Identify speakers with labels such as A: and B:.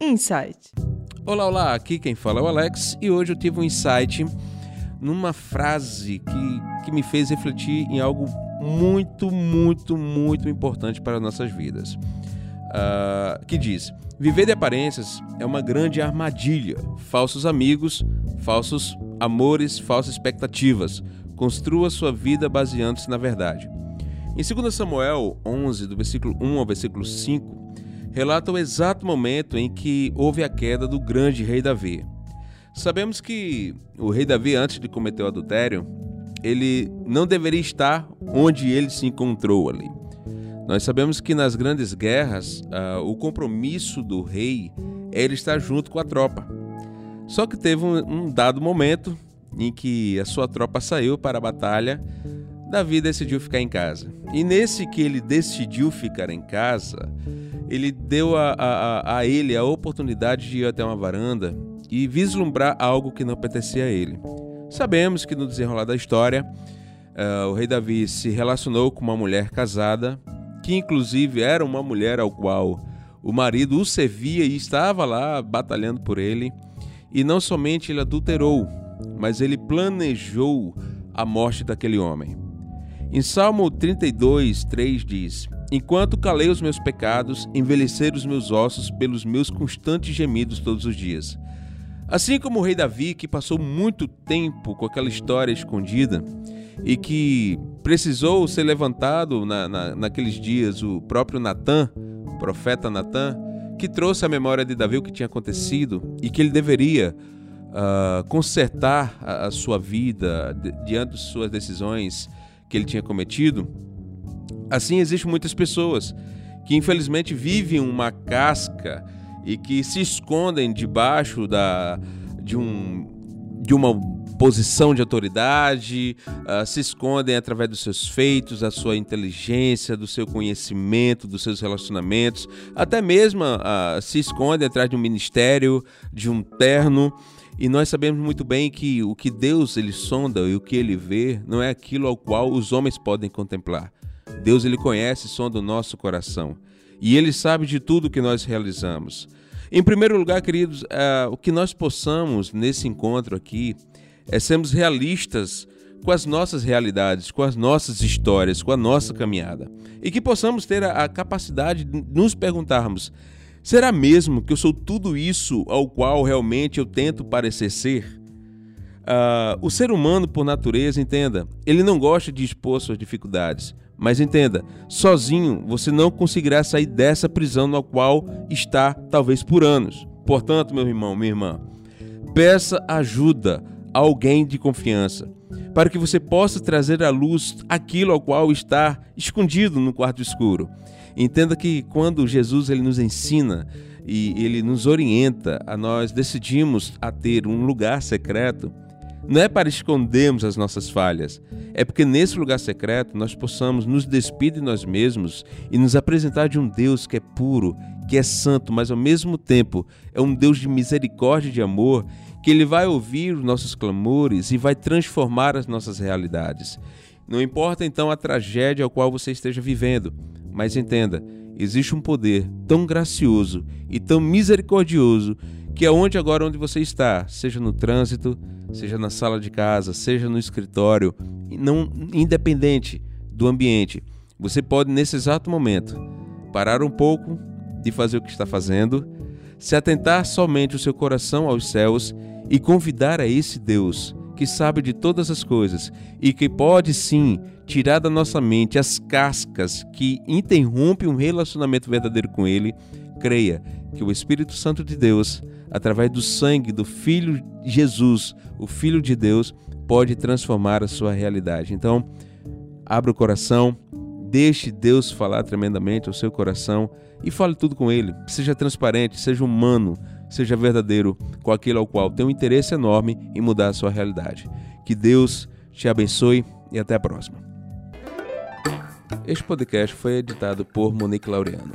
A: Insight.
B: Olá, olá, aqui quem fala é o Alex e hoje eu tive um insight numa frase que, que me fez refletir em algo muito, muito, muito importante para nossas vidas. Uh, que diz: Viver de aparências é uma grande armadilha. Falsos amigos, falsos amores, falsas expectativas. Construa sua vida baseando-se na verdade. Em 2 Samuel 11, do versículo 1 ao versículo 5, relata o exato momento em que houve a queda do grande rei Davi. Sabemos que o rei Davi, antes de cometer o adultério, ele não deveria estar onde ele se encontrou ali. Nós sabemos que nas grandes guerras, uh, o compromisso do rei era estar junto com a tropa. Só que teve um, um dado momento em que a sua tropa saiu para a batalha, Davi decidiu ficar em casa. E nesse que ele decidiu ficar em casa, ele deu a, a, a ele a oportunidade de ir até uma varanda e vislumbrar algo que não pertencia a ele. Sabemos que no desenrolar da história, uh, o rei Davi se relacionou com uma mulher casada, que inclusive era uma mulher ao qual o marido o servia e estava lá batalhando por ele. E não somente ele adulterou, mas ele planejou a morte daquele homem. Em Salmo 32, 3 diz: Enquanto calei os meus pecados, envelheceram os meus ossos pelos meus constantes gemidos todos os dias. Assim como o rei Davi, que passou muito tempo com aquela história escondida e que precisou ser levantado na, na, naqueles dias, o próprio Natan, o profeta Natan, que trouxe à memória de Davi o que tinha acontecido e que ele deveria uh, consertar a, a, sua vida diante de suas decisões que ele tinha cometido. Assim, existem muitas pessoas que infelizmente vivem uma casca e que se escondem debaixo da, de, um, de uma posição de autoridade, uh, se escondem através dos seus feitos, da sua inteligência, do seu conhecimento, dos seus relacionamentos, até mesmo uh, se escondem atrás de um ministério, de um terno. E nós sabemos muito bem que o que Deus ele sonda e o que ele vê não é aquilo ao qual os homens podem contemplar. Deus ele conhece e sonda o nosso coração e Ele sabe de tudo que nós realizamos. Em primeiro lugar, queridos, uh, o que nós possamos nesse encontro aqui é sermos realistas com as nossas realidades, com as nossas histórias, com a nossa caminhada. E que possamos ter a, a capacidade de nos perguntarmos: será mesmo que eu sou tudo isso ao qual realmente eu tento parecer ser? Uh, o ser humano, por natureza, entenda, ele não gosta de expor suas dificuldades. Mas entenda, sozinho você não conseguirá sair dessa prisão na qual está, talvez por anos. Portanto, meu irmão, minha irmã, peça ajuda a alguém de confiança, para que você possa trazer à luz aquilo ao qual está escondido no quarto escuro. Entenda que quando Jesus ele nos ensina e ele nos orienta a nós decidimos a ter um lugar secreto, não é para escondermos as nossas falhas, é porque nesse lugar secreto nós possamos nos despir de nós mesmos e nos apresentar de um Deus que é puro, que é santo, mas ao mesmo tempo é um Deus de misericórdia e de amor, que Ele vai ouvir os nossos clamores e vai transformar as nossas realidades. Não importa então a tragédia ao qual você esteja vivendo, mas entenda, existe um poder tão gracioso e tão misericordioso que aonde agora onde você está, seja no trânsito, seja na sala de casa, seja no escritório, não independente do ambiente, você pode nesse exato momento parar um pouco de fazer o que está fazendo, se atentar somente o seu coração aos céus e convidar a esse Deus que sabe de todas as coisas e que pode sim tirar da nossa mente as cascas que interrompem um relacionamento verdadeiro com Ele, creia que o Espírito Santo de Deus através do sangue do Filho Jesus, o Filho de Deus, pode transformar a sua realidade. Então, abra o coração, deixe Deus falar tremendamente ao seu coração e fale tudo com Ele. Seja transparente, seja humano, seja verdadeiro com aquele ao qual tem um interesse enorme em mudar a sua realidade. Que Deus te abençoe e até a próxima. Este podcast foi editado por Monique Laureano.